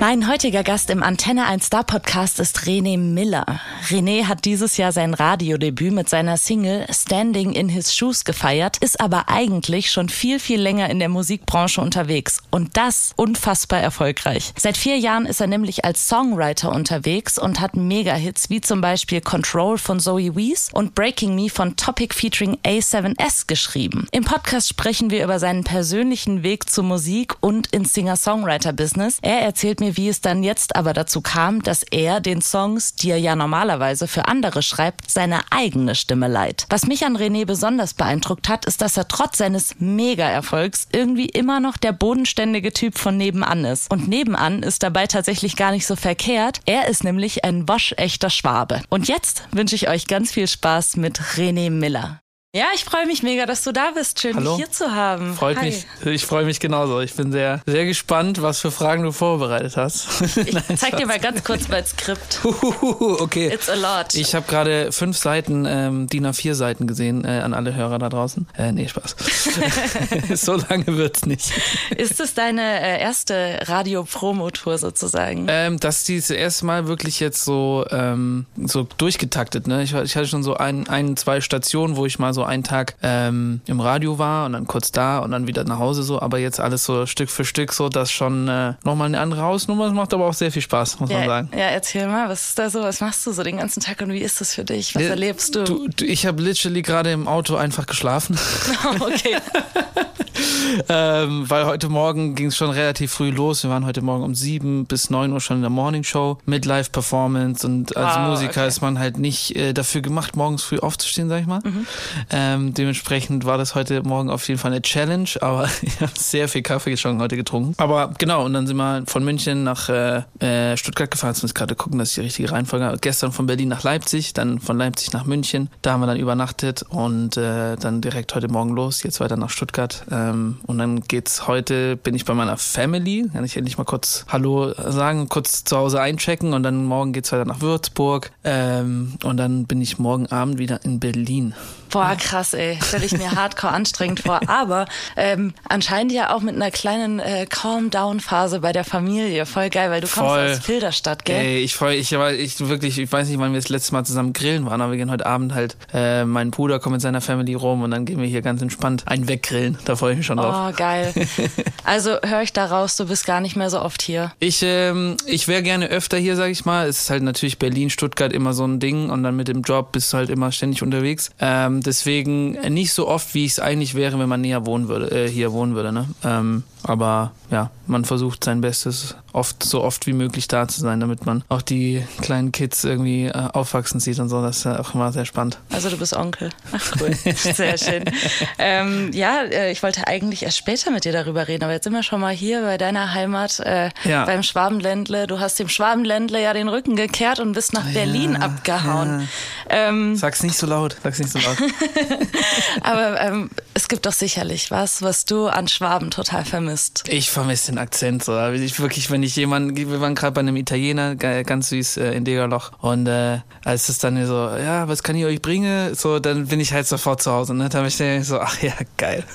Mein heutiger Gast im Antenne 1 Star Podcast ist René Miller. René hat dieses Jahr sein Radiodebüt mit seiner Single Standing in His Shoes gefeiert, ist aber eigentlich schon viel, viel länger in der Musikbranche unterwegs und das unfassbar erfolgreich. Seit vier Jahren ist er nämlich als Songwriter unterwegs und hat Mega-Hits wie zum Beispiel Control von Zoe Wees und Breaking Me von Topic featuring A7S geschrieben. Im Podcast sprechen wir über seinen persönlichen Weg zur Musik und ins Singer-Songwriter-Business. Er erzählt mir, wie es dann jetzt aber dazu kam, dass er den Songs, die er ja normalerweise für andere schreibt, seine eigene Stimme leiht. Was mich an René besonders beeindruckt hat, ist, dass er trotz seines Mega-Erfolgs irgendwie immer noch der bodenständige Typ von nebenan ist. Und nebenan ist dabei tatsächlich gar nicht so verkehrt. Er ist nämlich ein waschechter Schwabe. Und jetzt wünsche ich euch ganz viel Spaß mit René Miller. Ja, ich freue mich mega, dass du da bist. Schön, Hallo. dich hier zu haben. Freut Hi. mich. Ich freue mich genauso. Ich bin sehr, sehr gespannt, was für Fragen du vorbereitet hast. Ich zeig dir mal ganz kurz mein Skript. okay. It's a lot. Ich habe gerade fünf Seiten, ähm, DIN A4 Seiten gesehen äh, an alle Hörer da draußen. Äh, nee, Spaß. so lange wird's nicht. Ist es deine äh, erste Radio-Promo-Tour sozusagen? Ähm, das ist das erste Mal wirklich jetzt so, ähm, so durchgetaktet. Ne? Ich, ich hatte schon so ein, ein, zwei Stationen, wo ich mal so einen Tag ähm, im Radio war und dann kurz da und dann wieder nach Hause so. Aber jetzt alles so Stück für Stück so, das schon äh, nochmal eine andere Hausnummer. Das macht aber auch sehr viel Spaß, muss man ja, sagen. ja, erzähl mal, was ist da so? Was machst du so den ganzen Tag und wie ist das für dich? Was Ja, erlebst du? Du, du, ich habe literally gerade im Auto einfach geschlafen, okay. ähm, weil heute Morgen ging es schon relativ früh los. Wir waren heute Morgen um sieben bis neun Uhr schon in der Morning Show mit Live-Performance und als Ah, Musiker okay. ist man halt nicht äh, dafür gemacht, morgens früh aufzustehen, sag ich mal. Mhm. Ähm, dementsprechend war das heute Morgen auf jeden Fall eine Challenge, aber ich habe sehr viel Kaffee schon heute getrunken. Aber genau, und dann sind wir von München nach äh, äh, Stuttgart gefahren. Jetzt gerade gucken, dass ich die richtige Reihenfolge habe. Gestern von Berlin nach Leipzig, dann von Leipzig nach München. Da haben wir dann übernachtet und äh, dann direkt heute Morgen los, jetzt weiter nach Stuttgart. Ähm, und dann geht's heute, bin ich bei meiner Family. Kann ich endlich mal kurz Hallo sagen, kurz zu Hause einchecken und dann morgen geht's weiter nach Würzburg. Ähm, und dann bin ich morgen Abend wieder in Berlin. Boah, krass, ey. Stelle ich mir hardcore anstrengend vor. Aber ähm, anscheinend ja auch mit einer kleinen äh, Calm-Down-Phase bei der Familie. Voll geil, weil du kommst Voll. aus Filderstadt, gell? Ey, ich freu, ich, ich wirklich, ich weiß nicht, wann wir das letzte Mal zusammen grillen waren, aber wir gehen heute Abend halt, äh, mein Bruder kommt mit seiner Family rum und dann gehen wir hier ganz entspannt einen weggrillen. Da freue ich mich schon drauf. Oh, geil. Also höre ich da raus, du bist gar nicht mehr so oft hier. Ich, ähm, ich wäre gerne öfter hier, sag ich mal. Es ist halt natürlich Berlin, Stuttgart immer so ein Ding und dann mit dem Job bist du halt immer ständig unterwegs. Ähm, deswegen nicht so oft, wie ich es eigentlich wäre, wenn man näher wohnen würde, äh, hier wohnen würde. Ne? Ähm, aber ja, man versucht sein Bestes, oft so oft wie möglich da zu sein, damit man auch die kleinen Kids irgendwie äh, aufwachsen sieht und so. Das ist ja auch immer sehr spannend. Also du bist Onkel. Ach cool, sehr schön. Ähm, ja, äh, ich wollte eigentlich erst später mit dir darüber reden, aber jetzt sind wir schon mal hier bei deiner Heimat, äh, Ja. beim Schwabenländle. Du hast dem Schwabenländle ja den Rücken gekehrt und bist nach Berlin ja, abgehauen. Ähm, Sag's nicht so laut, sag's nicht so laut. aber ähm, es gibt doch sicherlich was, was du an Schwaben total vermisst. Ich vermisse den Akzent so. Also Ich wirklich, wenn ich jemanden, wir waren gerade bei einem Italiener, ganz süß äh, in Degerloch und äh, als es dann so, ja, was kann ich euch bringen, so, dann bin ich halt sofort zu Hause. Ne? Da bin ich dann so, ach ja, geil.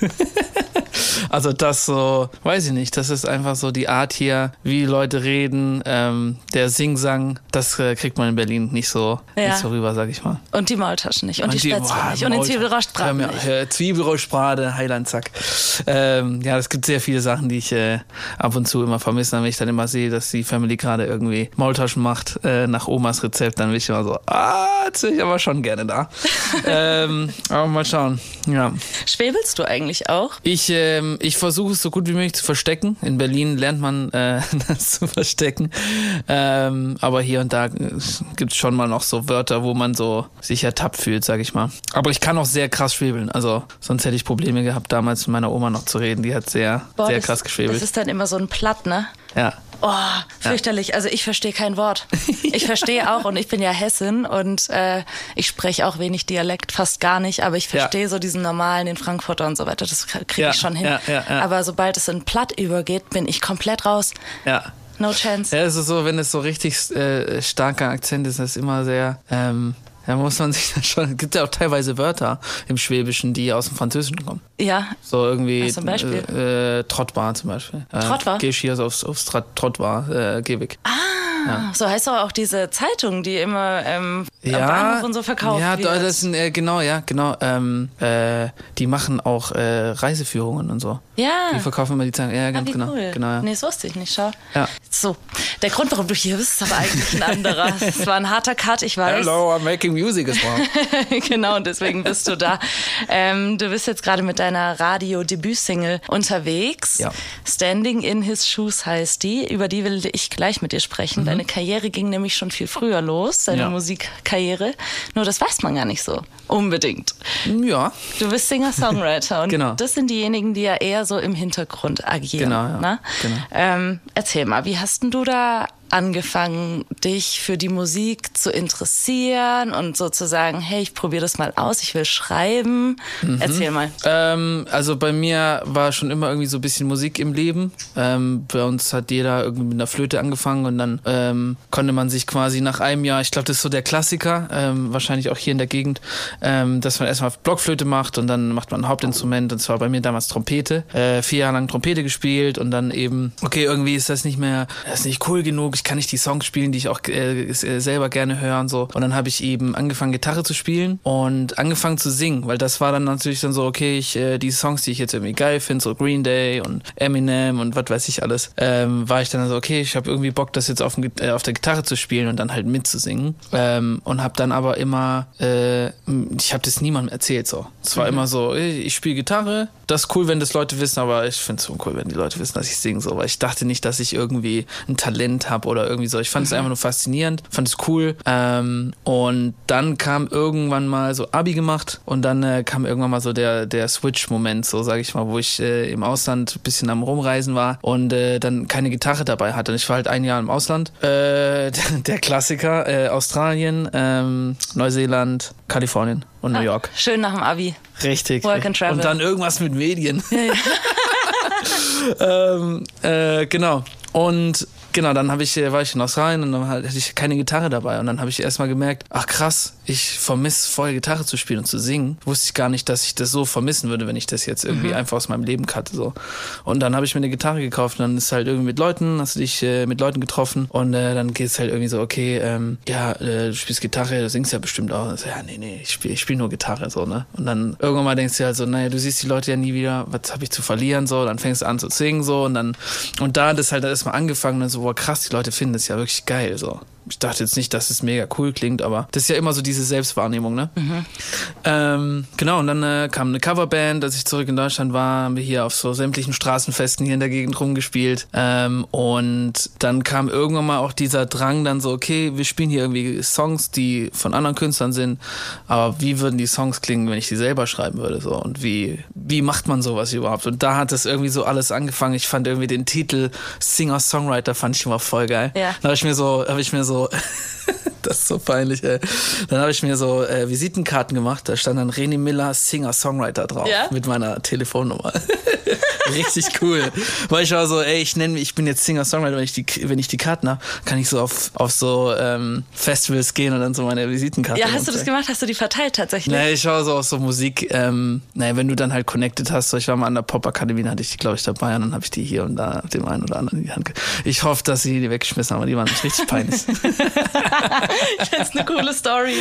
Also das so, weiß ich nicht, das ist einfach so die Art hier, wie Leute reden, ähm, der Singsang, das äh, kriegt man in Berlin nicht so, Ja. nicht so rüber, sag ich mal. Und die Maultaschen nicht und, die Spätzle boah, nicht und den. Zwiebelrostbraten mir- nicht. Hör, Zwiebelrostbrate, Heilandzack. Ähm, ja, es gibt sehr viele Sachen, die ich äh, ab und zu immer vermisse. Wenn ich dann immer sehe, dass die Family gerade irgendwie Maultaschen macht äh, nach Omas Rezept, dann bin ich immer so, ah, jetzt bin ich aber schon gerne da. ähm, aber mal schauen. Ja. Schwebelst du eigentlich auch? Ich, ähm, ich versuche es so gut wie möglich zu verstecken. In Berlin lernt man äh, das zu verstecken. Ähm, aber hier und da gibt es schon mal noch so Wörter, wo man so sich ertappt fühlt, sag ich mal. Aber ich kann auch sehr krass schwebeln. Also sonst hätte ich Probleme gehabt, damals mit meiner Oma noch zu reden. Die hat sehr, Boah, sehr das, krass geschwebelt. Das ist dann immer so ein Platt, ne? ja. Oh, fürchterlich. Also ich verstehe kein Wort. Ich verstehe auch und ich bin ja Hessin und äh, ich spreche auch wenig Dialekt, fast gar nicht, aber ich Ja. verstehe so diesen normalen, den Frankfurter und so weiter, das kriege Ja, ich schon hin. ja, ja, ja. Aber sobald es in Platt übergeht, bin ich komplett raus. Ja. No chance. Ja, es ist so, wenn es so richtig äh, starker Akzent ist, das ist immer sehr, ähm, Da muss man sich dann schon. Es gibt ja auch teilweise Wörter im Schwäbischen, die aus dem Französischen kommen. Ja. So irgendwie. Was zum Beispiel? Äh, äh, Trottbar zum Beispiel. Äh, Trottbar? Geh ich hier aufs, aufs Trottbar, äh, geh weg. Ah, so heißt doch auch diese Zeitung, die immer ähm, am Bahnhof und so verkauft Ja, wird. da- das sind, äh, genau, ja, genau. Ähm, äh, die machen auch äh, Reiseführungen und so. Ja. Die verkaufen immer die Zeitung. Ja, Ah, ganz wie genau. cool. genau ja. Nee, das wusste ich nicht, schau. Ja. So, der Grund, warum du hier bist, ist aber eigentlich ein anderer. Es war ein harter Cut, ich weiß. Hello, I'm making music as well. genau, und deswegen bist du da. Ähm, du bist jetzt gerade mit deiner Radio-Debütsingle unterwegs. Ja. Standing in His Shoes heißt die. Über die will ich gleich mit dir sprechen. Deine Karriere ging nämlich schon viel früher los, deine Mhm. Ja. Musikkarriere. Nur das weiß man gar nicht so unbedingt. ja. Du bist Singer-Songwriter und Genau. das sind diejenigen, die ja eher so im Hintergrund agieren. Genau, ja. Ne? Genau. Ähm, erzähl mal, wie hast denn du da angefangen, dich für die Musik zu interessieren und sozusagen, hey, ich probiere das mal aus, ich will schreiben. Mhm. Erzähl mal. Ähm, also bei mir war schon immer irgendwie so ein bisschen Musik im Leben. Ähm, bei uns hat jeder irgendwie mit einer Flöte angefangen und dann ähm, konnte man sich quasi nach einem Jahr, ich glaube, das ist so der Klassiker, ähm, wahrscheinlich auch hier in der Gegend, ähm, dass man erstmal Blockflöte macht und dann macht man ein Hauptinstrument und zwar bei mir damals Trompete. Äh, vier Jahre lang Trompete gespielt und dann eben, okay, irgendwie ist das nicht mehr, das ist nicht cool genug, ich kann nicht die Songs spielen, die ich auch äh, äh, selber gerne höre und so. Und dann habe ich eben angefangen, Gitarre zu spielen und angefangen zu singen, weil das war dann natürlich dann so, okay, ich, äh, die Songs, die ich jetzt irgendwie geil finde, so Green Day und Eminem und was weiß ich alles, ähm, war ich dann so, okay, ich habe irgendwie Bock, das jetzt auf, dem, äh, auf der Gitarre zu spielen und dann halt mitzusingen. Ähm, und habe dann aber immer, äh, ich habe das niemandem erzählt so. Es war immer so, ey, ich spiele Gitarre, das ist cool, wenn das Leute wissen, aber ich finde es uncool, wenn die Leute wissen, dass ich singe, so, weil ich dachte nicht, dass ich irgendwie ein Talent habe oder irgendwie so. Ich fand es einfach nur faszinierend, fand es cool. Ähm, und dann kam irgendwann mal so Abi gemacht und dann äh, kam irgendwann mal so der, der Switch-Moment, so sage ich mal, wo ich äh, im Ausland ein bisschen am Rumreisen war und äh, dann keine Gitarre dabei hatte. Und ich war halt ein Jahr im Ausland. Äh, der Klassiker, äh, Australien, ähm, Neuseeland, Kalifornien und New York. Schön nach dem Abi. Richtig. Work and travel. Und dann irgendwas mit Medien. ähm, äh, genau. Und genau, dann habe ich, äh, war ich in Australien und dann hatte ich keine Gitarre dabei. Und dann habe ich erstmal gemerkt, ach krass, ich vermisse voll Gitarre zu spielen und zu singen. Wusste ich gar nicht, dass ich das so vermissen würde, wenn ich das jetzt irgendwie einfach aus meinem Leben cutte. So. Und dann habe ich mir eine Gitarre gekauft und dann ist halt irgendwie mit Leuten, hast du dich äh, mit Leuten getroffen und äh, dann geht es halt irgendwie so, okay, ähm, ja, äh, du spielst Gitarre, du singst ja bestimmt auch. So, ja, nee, nee, ich spiele ich spiel nur Gitarre, so, ne? Und dann irgendwann mal denkst du halt so, naja, du siehst die Leute ja nie wieder, was habe ich zu verlieren, so, dann fängst du an zu singen, so, und dann, und da hat es halt erstmal angefangen, und dann so, boah, krass, die Leute finden das ja wirklich geil, so. Ich dachte jetzt nicht, dass es mega cool klingt, aber das ist ja immer so diese Selbstwahrnehmung, ne? Ähm, genau, und dann äh, kam eine Coverband, als ich zurück in Deutschland war, haben wir hier auf so sämtlichen Straßenfesten hier in der Gegend rumgespielt. Ähm, und dann kam irgendwann mal auch dieser Drang dann so, okay, wir spielen hier irgendwie Songs, die von anderen Künstlern sind, aber wie würden die Songs klingen, wenn ich die selber schreiben würde? So? Und wie, wie macht man sowas überhaupt? Und da hat das irgendwie so alles angefangen. Ich fand irgendwie den Titel Singer-Songwriter fand ich immer voll geil. Ja. Da habe ich mir so, habe ich mir so, Also das ist so peinlich, ey. Dann habe ich mir so äh, Visitenkarten gemacht, da stand dann René Miller, Singer-Songwriter drauf. Ja? Mit meiner Telefonnummer. Richtig cool. Weil ich war so, ey, ich nenne mich, ich bin jetzt Singer-Songwriter, wenn ich die, wenn ich die Karten habe, kann ich so auf, auf so ähm, Festivals gehen und dann so meine Visitenkarte. Ja, hast du das rumzeigen. gemacht? Hast du die verteilt tatsächlich? Nee, ich schaue so auf so Musik, ähm, naja, wenn du dann halt connected hast, so ich war mal an der Pop-Akademie, da hatte ich die, glaube ich, dabei und dann habe ich die hier und da dem einen oder anderen in die Hand Ich hoffe, dass sie die weggeschmissen haben, aber die waren nicht richtig peinlich. Das ist eine coole Story.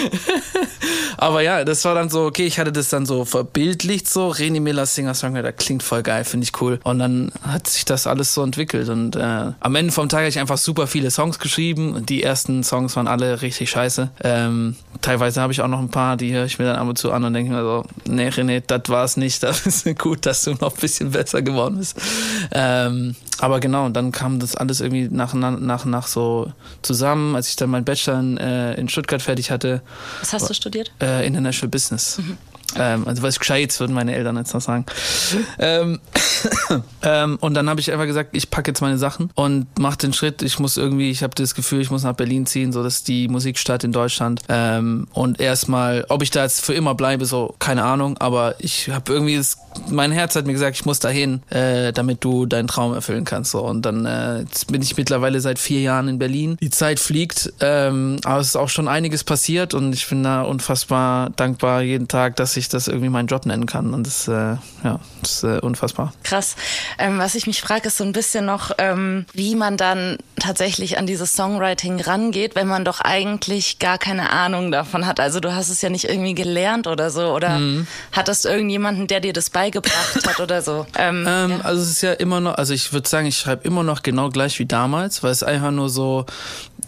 aber ja, das war dann so, okay, ich hatte das dann so verbildlicht so, René Miller Singer-Songwriter, klingt voll geil, finde ich cool. Und dann hat sich das alles so entwickelt und äh, am Ende vom Tag habe ich einfach super viele Songs geschrieben und die ersten Songs waren alle richtig scheiße. Ähm, teilweise habe ich auch noch ein paar, die höre ich mir dann ab und zu an und denke mir so, nee René, das war es nicht, das ist gut, dass du noch ein bisschen besser geworden bist. Ähm, aber genau, dann kam das alles irgendwie nach, nach, nach, nach so zusammen, als ich dann meinen Bachelor in, äh, in Stuttgart fertig hatte, Was hast du studiert? äh, International Business. Ähm, also was gescheit würden meine Eltern jetzt noch sagen. Ähm, ähm, und dann habe ich einfach gesagt, ich packe jetzt meine Sachen und mache den Schritt. Ich muss irgendwie, ich habe das Gefühl, ich muss nach Berlin ziehen, so dass die Musikstadt in Deutschland. Ähm, und erstmal, ob ich da jetzt für immer bleibe, so keine Ahnung. Aber ich habe irgendwie, das, mein Herz hat mir gesagt, ich muss dahin, äh, damit du deinen Traum erfüllen kannst. So und dann äh, bin ich mittlerweile seit vier Jahren in Berlin. Die Zeit fliegt, ähm, aber es ist auch schon einiges passiert und ich bin da unfassbar dankbar jeden Tag, dass ich das irgendwie meinen Job nennen kann. Und das, äh, ja, das ist äh, unfassbar. Krass. Ähm, was ich mich frage, ist so ein bisschen noch, ähm, wie man dann tatsächlich an dieses Songwriting rangeht, wenn man doch eigentlich gar keine Ahnung davon hat. Also du hast es ja nicht irgendwie gelernt oder so, oder mhm. hattest irgendjemanden, der dir das beigebracht hat oder so? Ähm, ähm, ja. Also es ist ja immer noch, also ich würde sagen, ich schreibe immer noch genau gleich wie damals, weil es einfach nur so,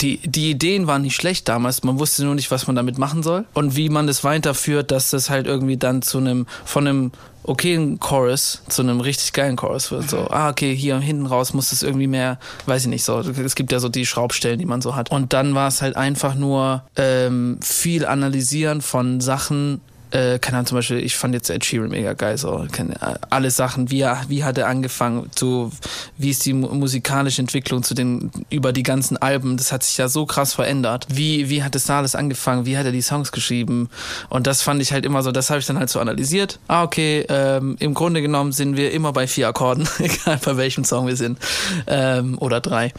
die, die Ideen waren nicht schlecht damals, man wusste nur nicht, was man damit machen soll und wie man das weiterführt, dass das halt irgendwie dann zu einem, von einem okayen Chorus zu einem richtig geilen Chorus wird. So, ah, okay, hier hinten raus muss es irgendwie mehr, weiß ich nicht, so. Es gibt ja so die Schraubstellen, die man so hat. Und dann war es halt einfach nur ähm, viel analysieren von Sachen, äh, keine Ahnung, zum Beispiel, ich fand jetzt Ed Sheeran mega geil, so, keine, alle Sachen, wie, wie hat er angefangen, zu, wie ist die musikalische Entwicklung zu den, über die ganzen Alben, das hat sich ja so krass verändert. Wie, wie hat es da alles angefangen, wie hat er die Songs geschrieben? Und das fand ich halt immer so, das habe ich dann halt so analysiert. Ah, okay, ähm, im Grunde genommen sind wir immer bei vier Akkorden, egal bei welchem Song wir sind. Ähm, oder drei,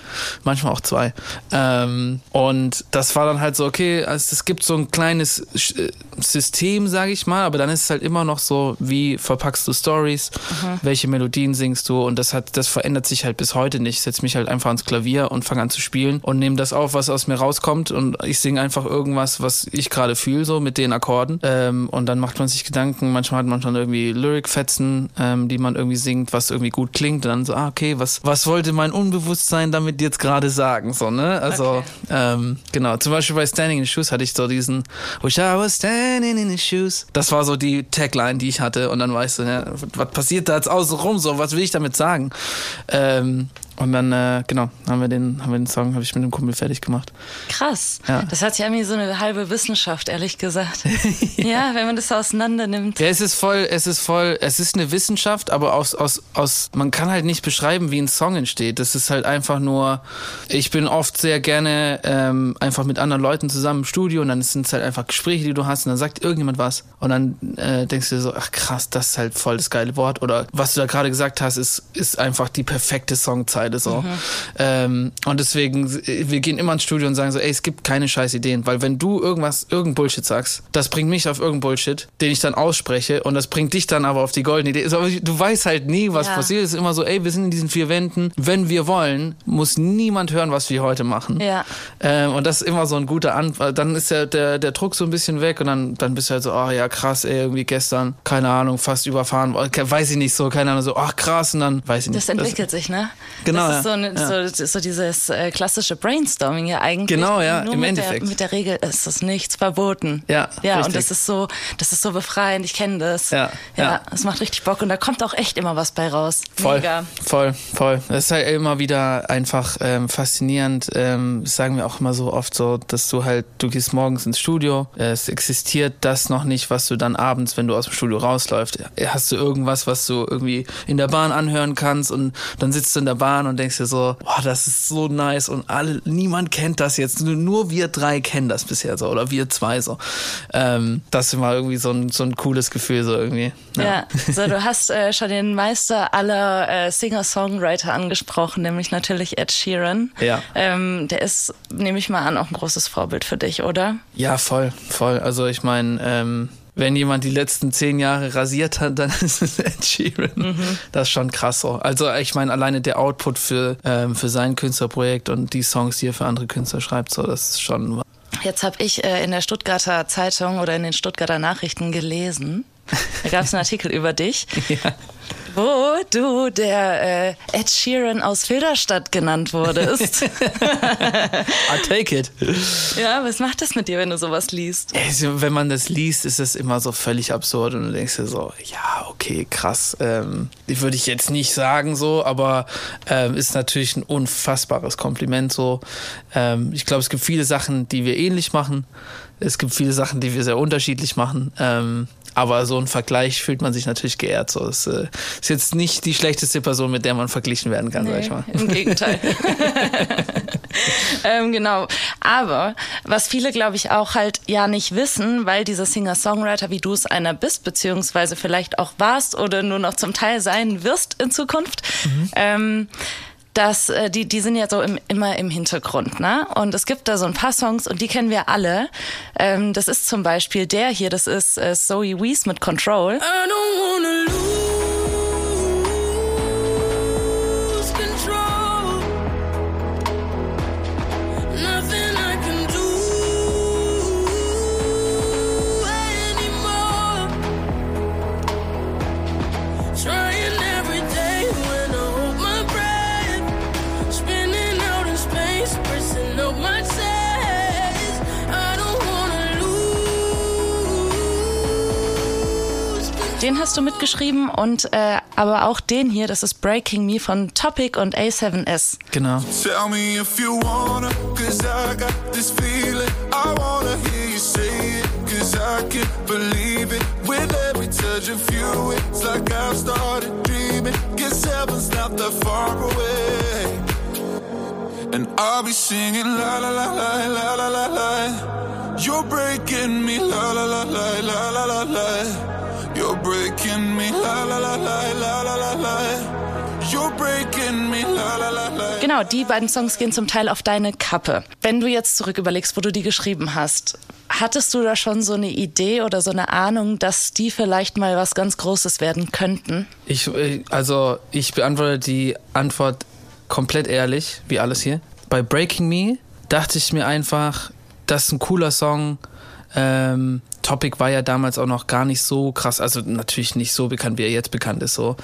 manchmal auch zwei. Ähm, und das war dann halt so, okay, also es gibt so ein kleines äh, System, sage ich mal, aber dann ist es halt immer noch so, wie verpackst du Stories, mhm. welche Melodien singst du und das hat, das verändert sich halt bis heute nicht. Ich setze mich halt einfach ans Klavier und fange an zu spielen und nehme das auf, was aus mir rauskommt und ich singe einfach irgendwas, was ich gerade fühle, so mit den Akkorden ähm, und dann macht man sich Gedanken, manchmal hat man schon irgendwie Lyric-Fetzen, ähm, die man irgendwie singt, was irgendwie gut klingt und dann so, ah, okay, was, was wollte mein Unbewusstsein damit jetzt gerade sagen, so, ne? Also, okay. ähm, genau, zum Beispiel bei Standing in the Shoes hatte ich so diesen, Wish I was standing in the shoes Shoes. Das war so die Tagline, die ich hatte. Und dann weißt du, ja, was passiert da jetzt außenrum so? Was will ich damit sagen? Ähm, und dann, äh, genau, haben wir den, haben wir den Song, habe ich mit dem Kumpel fertig gemacht. Krass. Ja. Das hat ja irgendwie so eine halbe Wissenschaft, ehrlich gesagt. ja. ja. wenn man das auseinander nimmt. Ja, es ist voll, es ist voll, es ist eine Wissenschaft, aber aus, aus, aus, man kann halt nicht beschreiben, wie ein Song entsteht. Das ist halt einfach nur, ich bin oft sehr gerne ähm, einfach mit anderen Leuten zusammen im Studio und dann sind es halt einfach Gespräche, die du hast und dann sagt irgendjemand was und dann äh, denkst du dir so, ach krass, das ist halt voll das geile Wort oder was du da gerade gesagt hast, ist, ist einfach die perfekte Songzeit beide so. Mhm. Ähm, und deswegen, wir gehen immer ins Studio und sagen so, ey, es gibt keine scheiß Ideen, weil wenn du irgendwas, irgendein Bullshit sagst, das bringt mich auf irgendein Bullshit, den ich dann ausspreche und das bringt dich dann aber auf die goldene Idee. Also, du weißt halt nie, was ja. passiert. Es ist immer so, ey, wir sind in diesen vier Wänden. Wenn wir wollen, muss niemand hören, was wir heute machen. Ja. Ähm, und das ist immer so ein guter Anfang. Dann ist ja der, der Druck so ein bisschen weg und dann, dann bist du halt so, oh ja, krass, ey, irgendwie gestern, keine Ahnung, fast überfahren, weiß ich nicht so, keine Ahnung, so, ach krass, und dann weiß ich nicht. Das entwickelt das, sich, ne? Genau genau. Das ist so, eine, ja. so, so, dieses äh, klassische Brainstorming ja eigentlich. Genau, ja, Nur im mit Endeffekt. Der, mit der Regel ist es nichts verboten. Ja, Ja, richtig. und das ist so, das ist so befreiend, ich kenne das. Ja, ja. Es macht richtig Bock und da kommt auch echt immer was bei raus. Voll, Mega. voll, voll. Das ist halt immer wieder einfach ähm, faszinierend. Ähm, das sagen wir auch immer so oft so, dass du halt, du gehst morgens ins Studio, es existiert das noch nicht, was du dann abends, wenn du aus dem Studio rausläufst, hast du irgendwas, was du irgendwie in der Bahn anhören kannst und dann sitzt du in der Bahn und denkst dir so, boah, das ist so nice und alle, niemand kennt das jetzt. Nur wir drei kennen das bisher so oder wir zwei so. Ähm, das ist immer irgendwie so ein, so ein cooles Gefühl so irgendwie. Ja, ja. so du hast äh, schon den Meister aller äh, Singer-Songwriter angesprochen, nämlich natürlich Ed Sheeran. Ja. Ähm, der ist, nehme ich mal an, auch ein großes Vorbild für dich, oder? Ja, voll, voll. Also ich meine, ähm, wenn jemand die letzten zehn Jahre rasiert hat, dann ist es Ed Sheeran. Mhm. Das ist schon krass so. Also ich meine, alleine der Output für, ähm, für sein Künstlerprojekt und die Songs, die er für andere Künstler schreibt, so, das ist schon. Jetzt habe ich äh, in der Stuttgarter Zeitung oder in den Stuttgarter Nachrichten gelesen, da gab es einen Artikel über dich. Ja wo du der äh, Ed Sheeran aus Filderstadt genannt wurdest. I take it. Ja, was macht das mit dir, wenn du sowas liest? Wenn man das liest, ist es immer so völlig absurd und du denkst dir so, ja, okay, krass. Ähm, würde ich jetzt nicht sagen so, aber ähm, ist natürlich ein unfassbares Kompliment so. Ähm, ich glaube, es gibt viele Sachen, die wir ähnlich machen. Es gibt viele Sachen, die wir sehr unterschiedlich machen. Ähm, aber so ein Vergleich fühlt man sich natürlich geehrt. So, es äh, ist jetzt nicht die schlechteste Person, mit der man verglichen werden kann, Nee, sag ich mal. Im Gegenteil. ähm, genau. Aber was viele, glaube ich, auch halt ja nicht wissen, weil dieser Singer-Songwriter, wie du es einer bist, beziehungsweise vielleicht auch warst oder nur noch zum Teil sein wirst in Zukunft, ähm, dass äh, die, die sind ja so im, immer im Hintergrund, ne? Und es gibt da so ein paar Songs und die kennen wir alle. Ähm, das ist zum Beispiel der hier, das ist äh, Zoe Wees mit Control. I don't wanna lose Den hast du mitgeschrieben und äh, aber auch den hier, das ist Breaking Me von Topic und A7S. Genau. Tell me if you wanna, cause I got this feeling. I wanna hear you say it, cause I can't believe it. With every touch of you, it's like I've started dreaming. Guess heaven's not that far away. And I'll be singing la la la la la la la la. You're breaking me la la la la la la la la. Genau, die beiden Songs gehen zum Teil auf deine Kappe. Wenn du jetzt zurück überlegst, wo du die geschrieben hast, hattest du da schon so eine Idee oder so eine Ahnung, dass die vielleicht mal was ganz Großes werden könnten? Ich, äh, also ich beantworte die Antwort komplett ehrlich, wie alles hier. Bei Breaking Me dachte ich mir einfach, das ist ein cooler Song. Ähm, Topic war ja damals auch noch gar nicht so krass, also natürlich nicht so bekannt, wie er jetzt bekannt ist. So,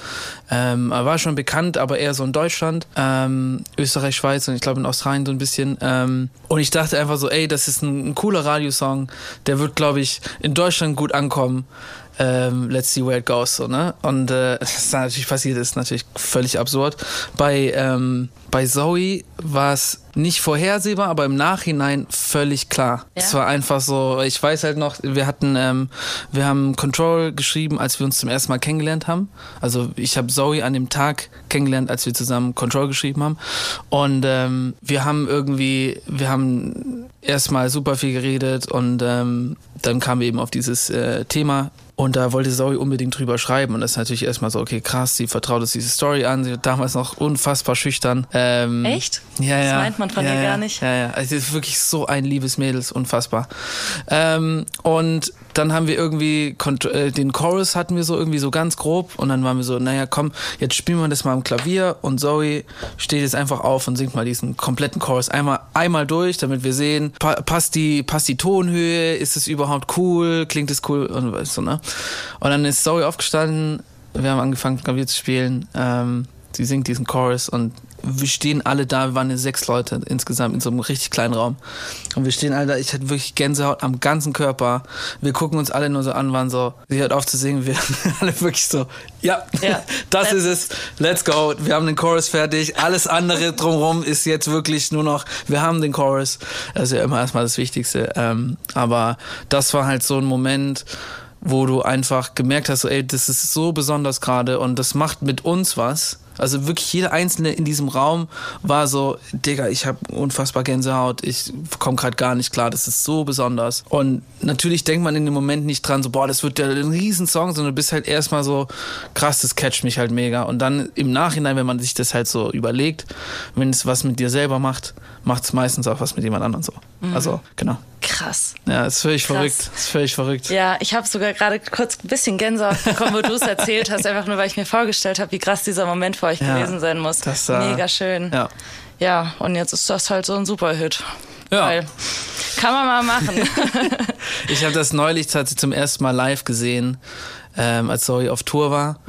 ähm, er war schon bekannt, aber eher so in Deutschland, ähm, Österreich, Schweiz und ich glaube in Australien so ein bisschen. Ähm, und ich dachte einfach so, ey, das ist ein, ein cooler Radiosong, der wird, glaube ich, in Deutschland gut ankommen ähm, let's see where it goes, so, ne? Und äh, was da natürlich passiert ist, natürlich völlig absurd. Bei, ähm, bei Zoe war es nicht vorhersehbar, aber im Nachhinein völlig klar. Ja? Es war einfach so, ich weiß halt noch, wir hatten, ähm, wir haben Control geschrieben, als wir uns zum ersten Mal kennengelernt haben. Also ich habe Zoe an dem Tag kennengelernt, als wir zusammen Control geschrieben haben. Und ähm, wir haben irgendwie, wir haben erstmal super viel geredet und ähm, dann kamen wir eben auf dieses äh, Thema und da wollte Zoe unbedingt drüber schreiben. Und das ist natürlich erstmal so, okay, krass, sie vertraut uns diese Story an. Sie war damals noch unfassbar schüchtern. Ähm, Echt? Ja, Das ja. meint man von ja, ihr ja, gar nicht. Ja, ja. Also, sie ist wirklich so ein liebes Mädel, ist unfassbar. Ähm, und dann haben wir irgendwie, äh, den Chorus hatten wir so irgendwie so ganz grob. Und dann waren wir so, naja, komm, jetzt spielen wir das mal am Klavier. Und Zoe steht jetzt einfach auf und singt mal diesen kompletten Chorus einmal, einmal durch, damit wir sehen, pa passt, die, passt die Tonhöhe, ist es überhaupt cool, klingt es cool und so, ne? Und dann ist Zoe aufgestanden, wir haben angefangen, Klavier zu spielen. Ähm, sie singt diesen Chorus und wir stehen alle da, wir waren ja sechs Leute insgesamt in so einem richtig kleinen Raum. Und wir stehen alle da, ich hatte wirklich Gänsehaut am ganzen Körper. Wir gucken uns alle nur so an, waren so, sie hört auf zu singen, wir alle wirklich so, ja, Ja. das ist es, let's go, wir haben den Chorus fertig, alles andere drumherum ist jetzt wirklich nur noch, wir haben den Chorus, das ist ja immer erstmal das Wichtigste. Ähm, aber das war halt so ein Moment, wo du einfach gemerkt hast, so, ey, das ist so besonders gerade und das macht mit uns was. Also wirklich jeder Einzelne in diesem Raum war so, Digga, ich habe unfassbar Gänsehaut, ich komme gerade gar nicht klar, das ist so besonders. Und natürlich denkt man in dem Moment nicht dran, so, boah, das wird ja ein Riesensong, sondern du bist halt erstmal so, krass, das catcht mich halt mega. Und dann im Nachhinein, wenn man sich das halt so überlegt, wenn es was mit dir selber macht, macht es meistens auch was mit jemand anderem so. Also, genau. Krass. Ja, ist völlig Krass. verrückt. Ist völlig verrückt. Ja, ich habe sogar gerade kurz ein bisschen Gänsehaut bekommen, wo du es erzählt hast, einfach nur, weil ich mir vorgestellt habe, wie krass dieser Moment für euch Ja, gewesen sein muss. das war- Mega schön. Ja. Ja, und jetzt ist das halt so ein Superhit. Ja. Geil. Kann man mal machen. Ich habe das neulich tatsächlich zum ersten Mal live gesehen, ähm, als Zoe auf Tour war.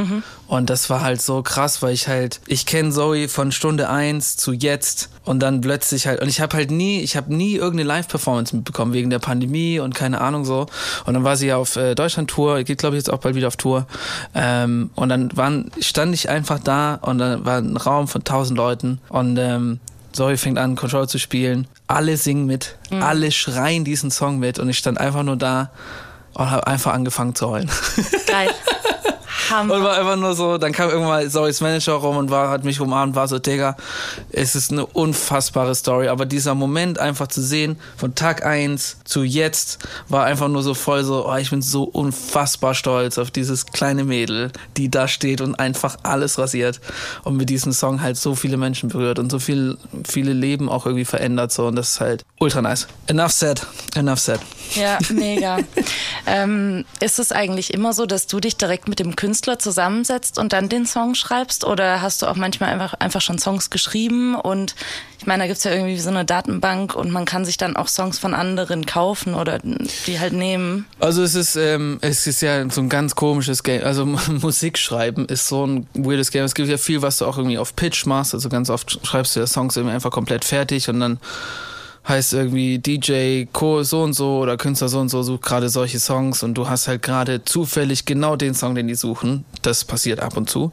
Und das war halt so krass, weil ich halt, ich kenne Zoe von Stunde eins zu jetzt und dann plötzlich halt, und ich habe halt nie, ich habe nie irgendeine Live-Performance mitbekommen wegen der Pandemie und keine Ahnung so. Und dann war sie ja auf äh, Deutschland-Tour, geht glaube ich jetzt auch bald wieder auf Tour. Ähm, und dann waren, stand ich einfach da und dann war ein Raum von tausend Leuten und ähm, Zoe fängt an, Control zu spielen. Alle singen mit, alle schreien diesen Song mit und ich stand einfach nur da und habe einfach angefangen zu heulen. Geil. Hammer. Und war einfach nur so, dann kam irgendwann Zoe's Manager rum und war, hat mich umarmt, war so, Digga, es ist eine unfassbare Story. Aber dieser Moment einfach zu sehen, von Tag 1 zu jetzt, war einfach nur so voll so, oh, ich bin so unfassbar stolz auf dieses kleine Mädel, die da steht und einfach alles rasiert und mit diesem Song halt so viele Menschen berührt und so viel, viele Leben auch irgendwie verändert so und das ist halt ultra nice. Enough said, enough said. Ja, mega. ähm, ist es eigentlich immer so, dass du dich direkt mit dem Künstler zusammensetzt und dann den Song schreibst? Oder hast du auch manchmal einfach, einfach schon Songs geschrieben? Und ich meine, da gibt's ja irgendwie so eine Datenbank und man kann sich dann auch Songs von anderen kaufen oder die halt nehmen. Also es ist, ähm, es ist ja so ein ganz komisches Game. Also Musik schreiben ist so ein weirdes Game. Es gibt ja viel, was du auch irgendwie auf Pitch machst. Also ganz oft schreibst du ja Songs irgendwie einfach komplett fertig und dann heißt irgendwie DJ Co so und so oder Künstler so und so sucht gerade solche Songs und du hast halt gerade zufällig genau den Song, den die suchen. Das passiert ab und zu.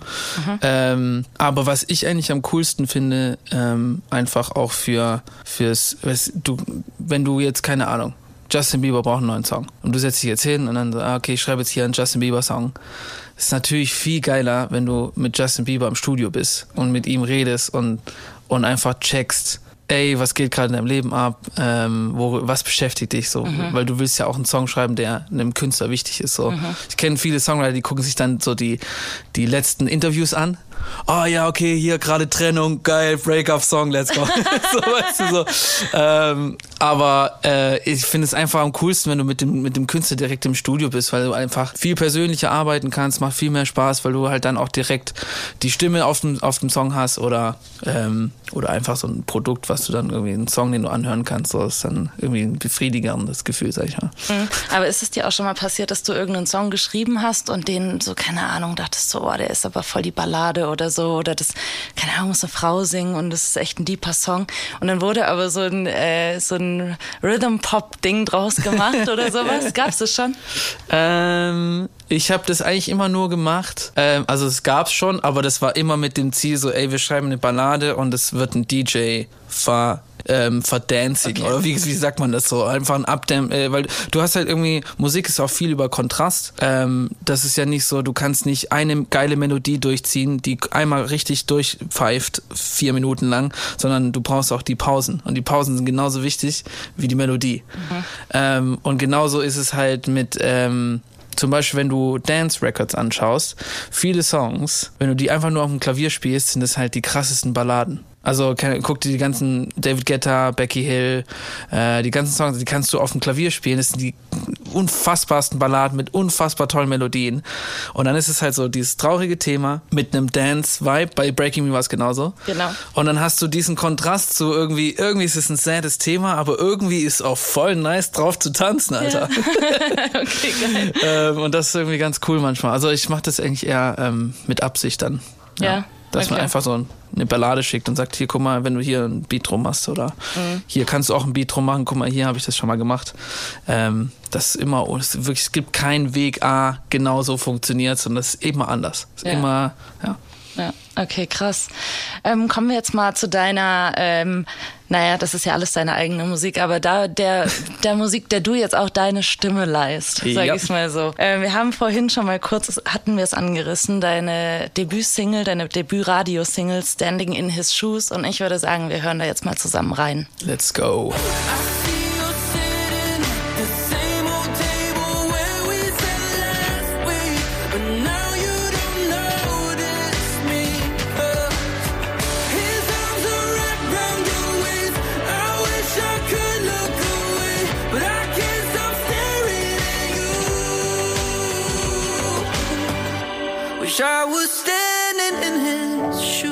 Ähm, aber was ich eigentlich am coolsten finde, ähm, einfach auch für fürs, weißt, du, wenn du jetzt keine Ahnung Justin Bieber braucht einen neuen Song. Und du setzt dich jetzt hin und dann so, ah, okay, ich schreibe jetzt hier einen Justin Bieber Song. Ist natürlich viel geiler, wenn du mit Justin Bieber im Studio bist und mit ihm redest und, und einfach checkst, ey, was geht gerade in deinem Leben ab, ähm, wo, was beschäftigt dich so, weil du willst ja auch einen Song schreiben, der einem Künstler wichtig ist. So. Ich kenne viele Songwriter, die gucken sich dann so die, die letzten Interviews an. Oh ja, okay, hier gerade Trennung, geil, Break-up-Song, let's go. so, weißt du, so. Ähm, aber äh, ich finde es einfach am coolsten, wenn du mit dem, mit dem Künstler direkt im Studio bist, weil du einfach viel persönlicher arbeiten kannst, macht viel mehr Spaß, weil du halt dann auch direkt die Stimme auf dem, auf dem Song hast oder, ähm, oder einfach so ein Produkt, was du dann irgendwie, einen Song, den du anhören kannst, so ist dann irgendwie ein befriedigendes Gefühl, sag ich mal. Mhm. Aber ist es dir auch schon mal passiert, dass du irgendeinen Song geschrieben hast und den so, keine Ahnung, dachtest so, oh, der ist aber voll die Ballade oder so, oder das, keine Ahnung, muss eine Frau singen und das ist echt ein deeper Song. Und dann wurde aber so ein, äh, so ein Rhythm-Pop-Ding draus gemacht oder sowas. Gab's das schon? Ähm, ich habe das eigentlich immer nur gemacht. Ähm, also es gab's schon, aber das war immer mit dem Ziel so, ey, wir schreiben eine Ballade und es wird ein DJ ver ähm, verdanzigen oder wie, wie sagt man das so? Einfach ein Abdämmen äh, weil du hast halt irgendwie Musik ist auch viel über Kontrast. Ähm, das ist ja nicht so du kannst nicht eine geile Melodie durchziehen die einmal richtig durchpfeift vier Minuten lang sondern du brauchst auch die Pausen. Und die Pausen sind genauso wichtig wie die Melodie. Ähm, und genauso ist es halt mit ähm, zum Beispiel, wenn du Dance Records anschaust, viele Songs, wenn du die einfach nur auf dem Klavier spielst, sind das halt die krassesten Balladen. Also guck dir die ganzen David Guetta, Becky Hill, äh, die ganzen Songs, die kannst du auf dem Klavier spielen. Das sind die unfassbarsten Balladen mit unfassbar tollen Melodien. Und dann ist es halt so dieses traurige Thema mit einem Dance-Vibe. Bei Breaking Me war es genauso. Genau. Und dann hast du diesen Kontrast zu irgendwie, irgendwie ist es ein sades Thema, aber irgendwie ist auch voll nice drauf zu tanzen, Alter. Okay, geil. ähm, und das ist irgendwie ganz cool manchmal. Also ich mache das eigentlich eher ähm, mit Absicht dann. Ja, Dass man okay. einfach so eine Ballade schickt und sagt, hier guck mal, wenn du hier ein Beat drum machst oder Mhm. hier kannst du auch ein Beat drum machen, guck mal, hier habe ich das schon mal gemacht. Ähm, das ist immer, es, ist wirklich, es gibt keinen Weg A, genau so funktioniert, sondern das ist immer anders. Es ist Ja. immer, ja. Ja, okay, krass. Ähm, kommen wir jetzt mal zu deiner, ähm, naja, das ist ja alles deine eigene Musik, aber da der, der Musik, der du jetzt auch deine Stimme leist, sag Ja. ich's mal so. Ähm, wir haben vorhin schon mal kurz, hatten wir es angerissen, deine Debütsingle, deine Debütradio-Single Standing in His Shoes und ich würde sagen, wir hören da jetzt mal zusammen rein. Let's go.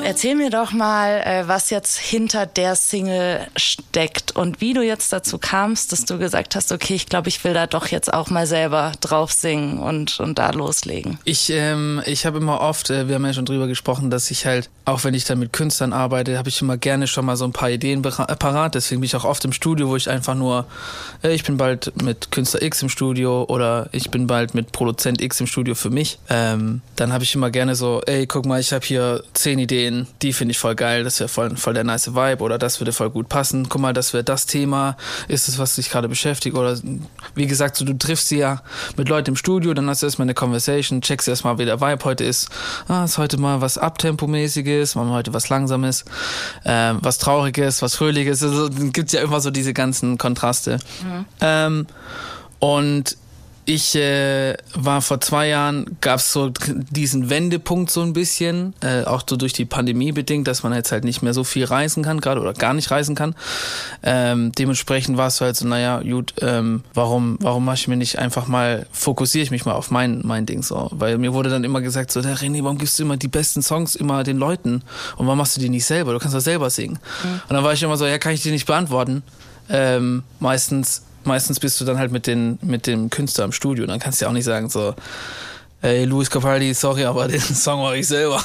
Erzähl mir doch mal, äh, was jetzt hinter der Single steckt und wie du jetzt dazu kamst, dass du gesagt hast, okay, ich glaube, ich will da doch jetzt auch mal selber drauf singen und, und da loslegen. Ich, ähm, ich habe immer oft, äh, wir haben ja schon drüber gesprochen, dass ich halt, auch wenn ich dann mit Künstlern arbeite, habe ich immer gerne schon mal so ein paar Ideen äh, parat. Deswegen bin ich auch oft im Studio, wo ich einfach nur, äh, ich bin bald mit Künstler X im Studio oder ich bin bald mit Produzent X im Studio für mich. Ähm, dann habe ich immer gerne so, ey, guck mal, ich habe hier zehn Ideen, die finde ich voll geil, das wäre voll, voll der nice Vibe oder das würde voll gut passen. Guck mal, das wäre das Thema, ist es, was dich gerade beschäftigt oder wie gesagt, so, du triffst sie ja mit Leuten im Studio, dann hast du erstmal eine Conversation, checkst erstmal, wie der Vibe heute ist. Ah, ist heute mal was Abtempomäßiges, machen wir heute was Langsames, ähm, was Trauriges, was Fröhliches. Also gibt's ja immer so diese ganzen Kontraste. Ähm, und ich äh, war vor zwei Jahren, gab es so diesen Wendepunkt so ein bisschen, äh, auch so durch die Pandemie bedingt, dass man jetzt halt nicht mehr so viel reisen kann, gerade oder gar nicht reisen kann. Ähm, dementsprechend war es halt so, naja, gut, ähm, warum, warum mache ich mir nicht einfach mal, fokussiere ich mich mal auf mein, mein Ding so. Weil mir wurde dann immer gesagt, so, der René, warum gibst du immer die besten Songs immer den Leuten? Und warum machst du die nicht selber? Du kannst doch selber singen. Und dann war ich immer so, ja, kann ich dir nicht beantworten. Ähm, meistens meistens bist du dann halt mit, den, mit dem Künstler im Studio. Dann kannst du ja auch nicht sagen, so, ey, Luis Capaldi, sorry, aber den Song mache ich selber.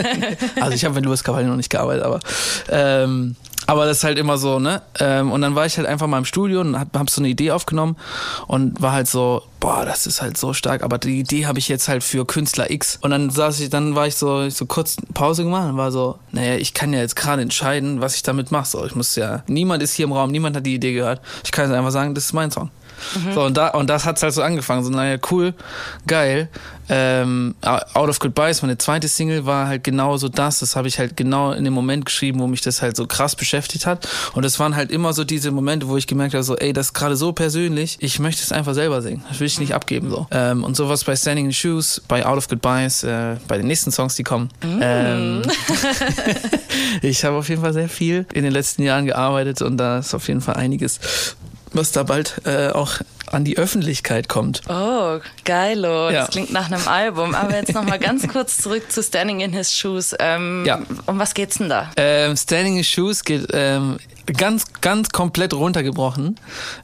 also ich habe mit Luis Capaldi noch nicht gearbeitet, aber ähm, aber das ist halt immer so, ne? Ähm, und dann war ich halt einfach mal im Studio und hab, hab so eine Idee aufgenommen und war halt so, boah, das ist halt so stark, aber die Idee habe ich jetzt halt für Künstler X. Und dann saß ich, dann war ich so, ich so kurz Pause gemacht und war so, naja, ich kann ja jetzt gerade entscheiden, was ich damit mache. So, ich muss ja, niemand ist hier im Raum, niemand hat die Idee gehört. Ich kann jetzt einfach sagen, das ist mein Song. So, und, da, und das hat's halt so angefangen. So, naja, cool, geil. Ähm, Out of Goodbyes, meine zweite Single, war halt genau so das. Das habe ich halt genau in dem Moment geschrieben, wo mich das halt so krass beschäftigt hat. Und es waren halt immer so diese Momente, wo ich gemerkt habe, so, ey, das ist gerade so persönlich, ich möchte es einfach selber singen. Das will ich nicht abgeben. so. Ähm, und sowas bei Standing in Shoes, bei Out of Goodbyes, äh, bei den nächsten Songs, die kommen. Ähm, ich habe auf jeden Fall sehr viel in den letzten Jahren gearbeitet und da ist auf jeden Fall einiges, was da bald äh, auch an die Öffentlichkeit kommt. Oh, geilo. Ja. Das klingt nach einem Album. Aber jetzt noch mal ganz kurz zurück zu Standing in His Shoes. Ähm, Ja. Um was geht's denn da? Ähm, Standing in Shoes geht ähm, ganz, ganz komplett runtergebrochen.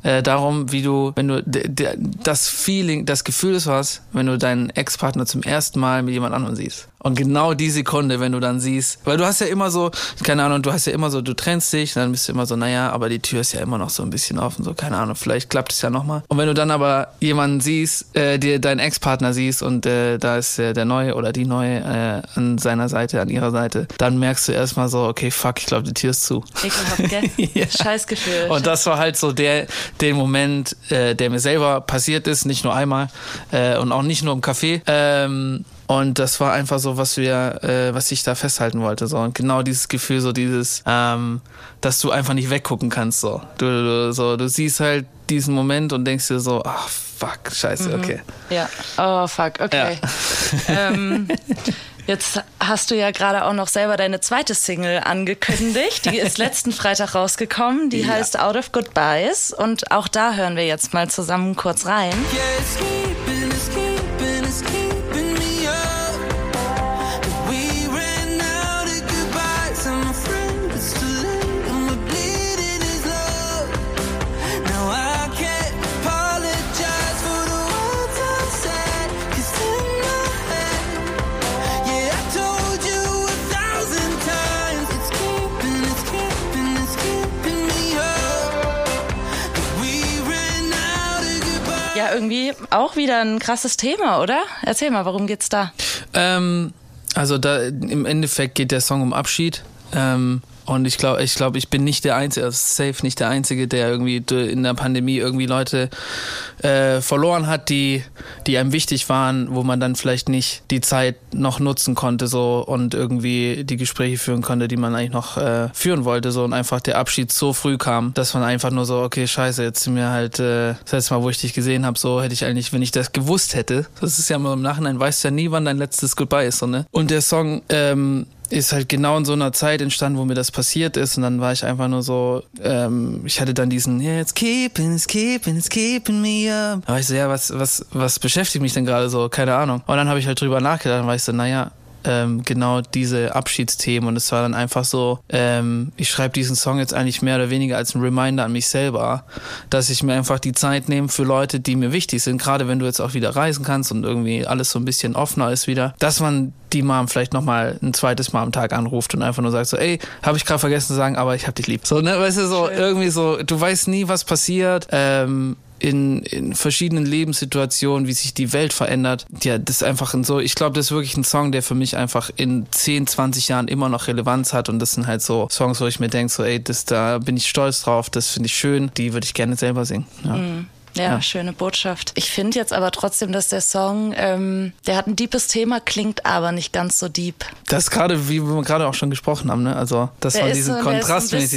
Äh, darum, wie du, wenn du das Feeling, das Gefühl ist was, wenn du deinen Ex-Partner zum ersten Mal mit jemand anderem siehst. Und genau die Sekunde, wenn du dann siehst, weil du hast ja immer so, keine Ahnung, du hast ja immer so, du trennst dich, dann bist du immer so, naja, aber die Tür ist ja immer noch so ein bisschen offen, so, keine Ahnung, vielleicht klappt es ja nochmal. Und wenn du dann aber jemanden siehst, äh, dir deinen Ex-Partner siehst und äh, da ist äh, der Neue oder die Neue äh, an seiner Seite, an ihrer Seite, dann merkst du erstmal so, okay, fuck, ich glaube, die Tür ist zu. Ekelhaft, gell? Ja. Scheißgefühl. Und das war halt so der, der Moment, äh, der mir selber passiert ist, nicht nur einmal äh, und auch nicht nur im Café. Ähm, und das war einfach so, was wir, äh, was ich da festhalten wollte. So. Und genau dieses Gefühl, so dieses, ähm, dass du einfach nicht weggucken kannst. So. Du, du, so, du siehst halt diesen Moment und denkst dir so, ach fuck, scheiße, okay. Ja. Oh, fuck, okay. ähm, jetzt hast du ja gerade auch noch selber deine zweite Single angekündigt. Die ist letzten Freitag rausgekommen. Die Ja. heißt Out of Goodbyes. Und auch da hören wir jetzt mal zusammen kurz rein. Yeah, it's keeping, it's keeping, it's keeping irgendwie auch wieder ein krasses Thema, oder? Erzähl mal, worum geht's da? Ähm, also da im Endeffekt geht der Song um Abschied. Ähm, und ich glaube, ich glaube, ich bin nicht der Einzige, also safe nicht der Einzige, der irgendwie in der Pandemie irgendwie Leute äh, verloren hat, die, die einem wichtig waren, wo man dann vielleicht nicht die Zeit noch nutzen konnte so und irgendwie die Gespräche führen konnte, die man eigentlich noch äh, führen wollte so und einfach der Abschied so früh kam, dass man einfach nur so, okay, scheiße, jetzt sind wir halt äh, das letzte Mal, wo ich dich gesehen habe, so hätte ich eigentlich, wenn ich das gewusst hätte, das ist ja immer im Nachhinein, weißt du ja nie, wann dein letztes Goodbye ist, so, ne? Und der Song, ähm, ist halt genau in so einer Zeit entstanden, wo mir das passiert ist. Und dann war ich einfach nur so, ähm, ich hatte dann diesen, yeah, it's keeping, it's keeping, it's keeping me up. Da war ich so, ja, was, was, was beschäftigt mich denn gerade so? Keine Ahnung. Und dann habe ich halt drüber nachgedacht und war ich so, naja, ähm, genau diese Abschiedsthemen. Und es war dann einfach so, ähm, ich schreibe diesen Song jetzt eigentlich mehr oder weniger als ein Reminder an mich selber, dass ich mir einfach die Zeit nehme für Leute, die mir wichtig sind, gerade wenn du jetzt auch wieder reisen kannst und irgendwie alles so ein bisschen offener ist wieder, dass man die Mom vielleicht nochmal ein zweites Mal am Tag anruft und einfach nur sagt so, ey, habe ich gerade vergessen zu sagen, aber ich hab dich lieb. So, ne, weißt du, so irgendwie so, du weißt nie, was passiert, ähm, in, in verschiedenen Lebenssituationen, wie sich die Welt verändert. Ja, das ist einfach ein so, ich glaube, das ist wirklich ein Song, der für mich einfach in 10, 20 Jahren immer noch Relevanz hat und das sind halt so Songs, wo ich mir denke, so ey, das da bin ich stolz drauf, das finde ich schön, die würde ich gerne selber singen. Ja. Ja, Ja. schöne Botschaft. Ich finde jetzt aber trotzdem, dass der Song, ähm, der hat ein deepes Thema, klingt aber nicht ganz so deep. Das ist gerade, wie wir gerade auch schon gesprochen haben, ne? Also, das Der war ist, diesen so, Kontrast, wenn ich so.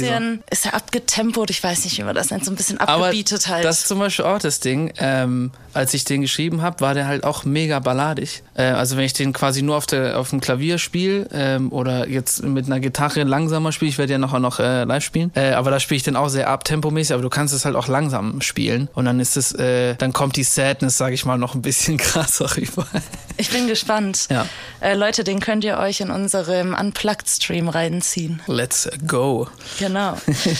ist er abgetempot, ich weiß nicht, wie man das nennt, so ein bisschen Aber abgebietet halt. das ist zum Beispiel auch das Ding. Ähm, als ich den geschrieben habe, war der halt auch mega balladig. Äh, also wenn ich den quasi nur auf, der, auf dem Klavier spiele ähm, oder jetzt mit einer Gitarre langsamer spiele, ich werde ja noch, noch äh, live spielen, äh, aber da spiele ich den auch sehr abtempomäßig, aber du kannst es halt auch langsam spielen und dann ist es, äh, dann kommt die Sadness, sage ich mal, noch ein bisschen krasser rüber. ich bin gespannt. Ja. Äh, Leute, den könnt ihr euch in unserem Unplugged-Stream reinziehen. Let's go. Genau.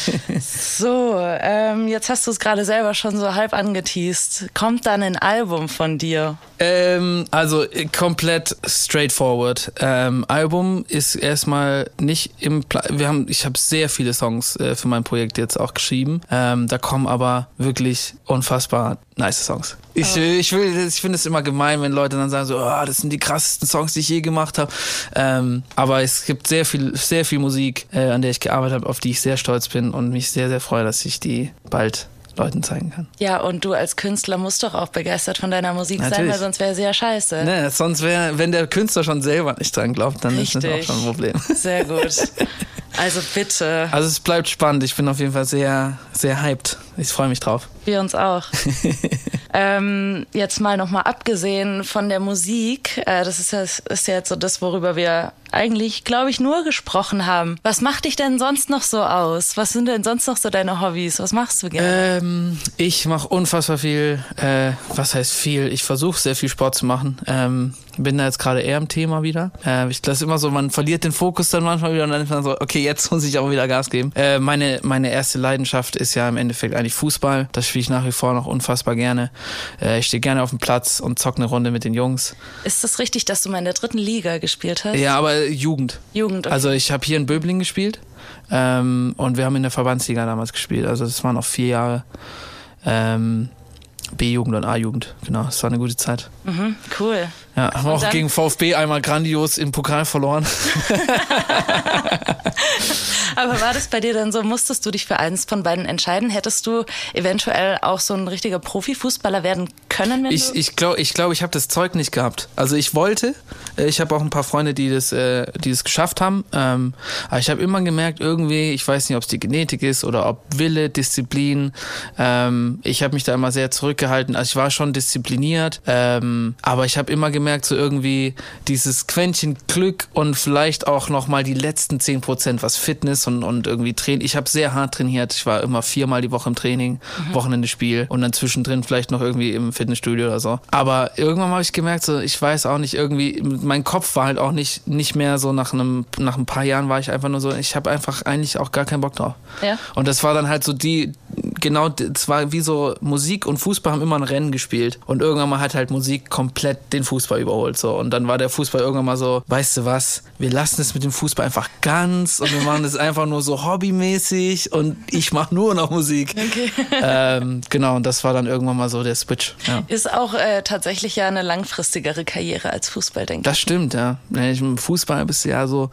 so, ähm, jetzt hast du es gerade selber schon so halb angeteased. Kommt dann ein Album von dir? Ähm, also äh, komplett straightforward. Ähm, Album ist erstmal nicht im Pla wir haben ich habe sehr viele Songs äh, für mein Projekt jetzt auch geschrieben. Ähm, da kommen aber wirklich unfassbar nice Songs. Ich, äh, ich will ich finde es immer gemein, wenn Leute dann sagen so, oh, das sind die krassesten Songs, die ich je gemacht habe. Ähm, aber es gibt sehr viel sehr viel Musik, äh, an der ich gearbeitet habe, auf die ich sehr stolz bin und mich sehr sehr freue, dass ich die bald Leuten zeigen kann. Ja, und du als Künstler musst doch auch begeistert von deiner Musik sein, Natürlich. weil sonst wäre sie ja scheiße. Ne, sonst wäre, wenn der Künstler schon selber nicht dran glaubt, dann ist das auch Richtig. schon ein Problem. Sehr gut. Also bitte, Also es bleibt spannend. Ich bin auf jeden Fall sehr, sehr hyped. Ich freue mich drauf. Wir uns auch. ähm, jetzt mal nochmal abgesehen von der Musik, äh, das ist ja, ist ja jetzt so das, worüber wir eigentlich, glaube ich, nur gesprochen haben. Was macht dich denn sonst noch so aus? Was sind denn sonst noch so deine Hobbys? Was machst du gerne? Ähm, ich mache unfassbar viel. Äh, was heißt viel? Ich versuche sehr viel Sport zu machen. Ähm, bin da jetzt gerade eher im Thema wieder. Äh, ich das ist immer so, man verliert den Fokus dann manchmal wieder und dann ist man so, okay, jetzt muss ich aber wieder Gas geben. Äh, meine, meine erste Leidenschaft ist ja im Endeffekt eigentlich Fußball. Das spiele ich nach wie vor noch unfassbar gerne. Äh, ich stehe gerne auf dem Platz und zocke eine Runde mit den Jungs. Ist das richtig, dass du mal in der dritten Liga gespielt hast? Ja, aber Jugend. Jugend. okay. Also ich habe hier in Böbling gespielt ähm, und wir haben in der Verbandsliga damals gespielt. Also das waren noch vier Jahre ähm, B-Jugend und A-Jugend. Genau, es war eine gute Zeit. Mhm, cool. Ja, haben wir auch gegen VfB einmal grandios im Pokal verloren. Aber war das bei dir dann so, musstest du dich für eins von beiden entscheiden? Hättest du eventuell auch so ein richtiger Profifußballer werden können? Ich ich glaube, ich, glaub, ich habe das Zeug nicht gehabt. Also ich wollte, äh, ich habe auch ein paar Freunde, die das, äh, die das geschafft haben. Ähm, aber ich habe immer gemerkt, irgendwie, ich weiß nicht, ob es die Genetik ist oder ob Wille, Disziplin. Ähm, ich habe mich da immer sehr zurückgehalten. Also ich war schon diszipliniert, ähm, aber ich habe immer gemerkt, so irgendwie dieses Quäntchen Glück und vielleicht auch noch mal die letzten 10 Prozent, was Fitness und, und irgendwie Training. Ich habe sehr hart trainiert. Ich war immer viermal die Woche im Training, Wochenende Spiel und dann zwischendrin vielleicht noch irgendwie im Fitnessstudio oder so. Aber irgendwann habe ich gemerkt, so ich weiß auch nicht irgendwie, mein Kopf war halt auch nicht nicht mehr so nach einem nach ein paar Jahren war ich einfach nur so, ich habe einfach eigentlich auch gar keinen Bock drauf. Ja. Und das war dann halt so die genau, es war wie so Musik und Fußball haben immer ein Rennen gespielt und irgendwann mal hat halt Musik komplett den Fußball überholt so und dann war der Fußball irgendwann mal so, weißt du was, wir lassen es mit dem Fußball einfach ganz und wir machen das einfach nur so hobbymäßig und ich mache nur noch Musik. Okay. Ähm, genau, und das war dann irgendwann mal so der Switch. Ja. Ist auch äh, tatsächlich ja eine langfristigere Karriere als Fußball, denke Das stimmt, ja. Ich im Fußball bist du ja so,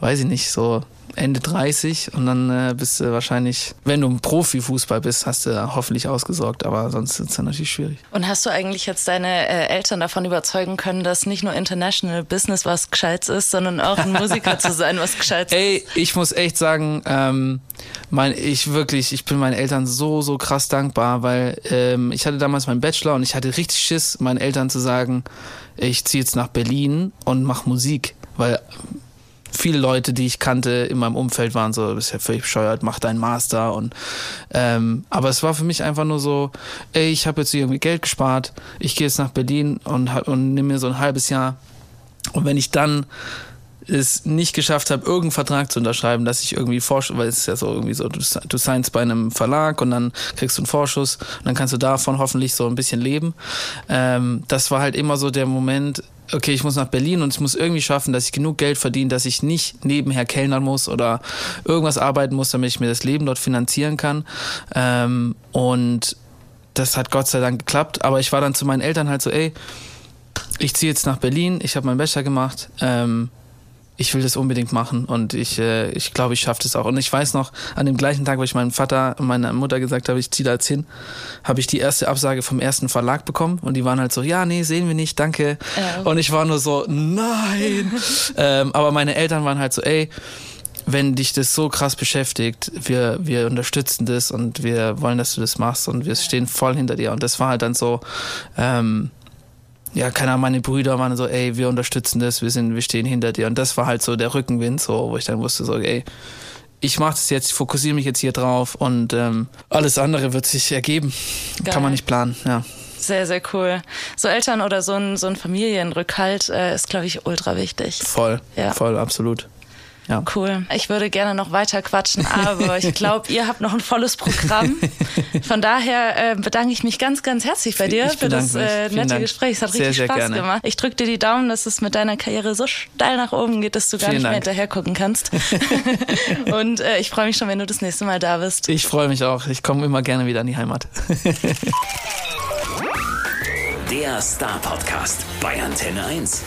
weiß ich nicht, so Ende 30 und dann äh, bist du wahrscheinlich, wenn du ein Profifußball bist, hast du hoffentlich ausgesorgt, aber sonst ist es dann natürlich schwierig. Und hast du eigentlich jetzt deine äh, Eltern davon überzeugen können, dass nicht nur International Business was Gescheites ist, sondern auch ein Musiker zu sein, was Gescheites ist? Ey, ich muss echt sagen, ähm, mein, ich wirklich, ich bin meinen Eltern so, so krass dankbar, weil ähm, ich hatte damals meinen Bachelor und ich hatte richtig Schiss, meinen Eltern zu sagen, ich ziehe jetzt nach Berlin und mache Musik, weil viele Leute, die ich kannte in meinem Umfeld waren so, du bist ja völlig bescheuert, mach deinen Master und ähm, aber es war für mich einfach nur so, ey, ich habe jetzt irgendwie Geld gespart, ich gehe jetzt nach Berlin und, und nehme mir so ein halbes Jahr und wenn ich dann es nicht geschafft habe, irgendeinen Vertrag zu unterschreiben, dass ich irgendwie Vorschuss, weil es ist ja so irgendwie so, du, du signst bei einem Verlag und dann kriegst du einen Vorschuss und dann kannst du davon hoffentlich so ein bisschen leben. Ähm, das war halt immer so der Moment, okay, ich muss nach Berlin und ich muss irgendwie schaffen, dass ich genug Geld verdiene, dass ich nicht nebenher kellnern muss oder irgendwas arbeiten muss, damit ich mir das Leben dort finanzieren kann. Ähm, und das hat Gott sei Dank geklappt. Aber ich war dann zu meinen Eltern halt so, ey, ich ziehe jetzt nach Berlin, ich habe meinen Bachelor gemacht, ähm, ich will das unbedingt machen und ich, äh, ich glaube, ich schaffe das auch. Und ich weiß noch, an dem gleichen Tag, wo ich meinem Vater und meiner Mutter gesagt habe, ich ziehe da jetzt hin, habe ich die erste Absage vom ersten Verlag bekommen und die waren halt so, ja, nee, sehen wir nicht, danke. Ja. Und ich war nur so, nein. ähm, aber meine Eltern waren halt so, ey, wenn dich das so krass beschäftigt, wir, wir unterstützen das und wir wollen, dass du das machst und wir stehen voll hinter dir. Und das war halt dann so, ähm, ja, keine Ahnung, meine Brüder waren so, ey, wir unterstützen das, wir sind, wir stehen hinter dir. Und das war halt so der Rückenwind, so, wo ich dann wusste, so, ey, ich mache das jetzt, ich fokussiere mich jetzt hier drauf und ähm, alles andere wird sich ergeben. Geil. Kann man nicht planen, ja. Sehr, sehr cool. So Eltern oder so ein, so ein Familienrückhalt äh, ist, glaube ich, ultra wichtig. Voll, Ja. voll, absolut. Ja. Cool. Ich würde gerne noch weiter quatschen, aber ich glaube, ihr habt noch ein volles Programm. Von daher äh, bedanke ich mich ganz, ganz herzlich bei dir Ich für das äh, nette Dank. Gespräch. Es hat Sehr, richtig sehr Spaß gerne. gemacht. Ich drücke dir die Daumen, dass es mit deiner Karriere so steil nach oben geht, dass du gar Vielen nicht mehr Dank. hinterher gucken kannst. Und äh, ich freue mich schon, wenn du das nächste Mal da bist. Ich freue mich auch. Ich komme immer gerne wieder in die Heimat. Der Star Podcast bei Antenne 1.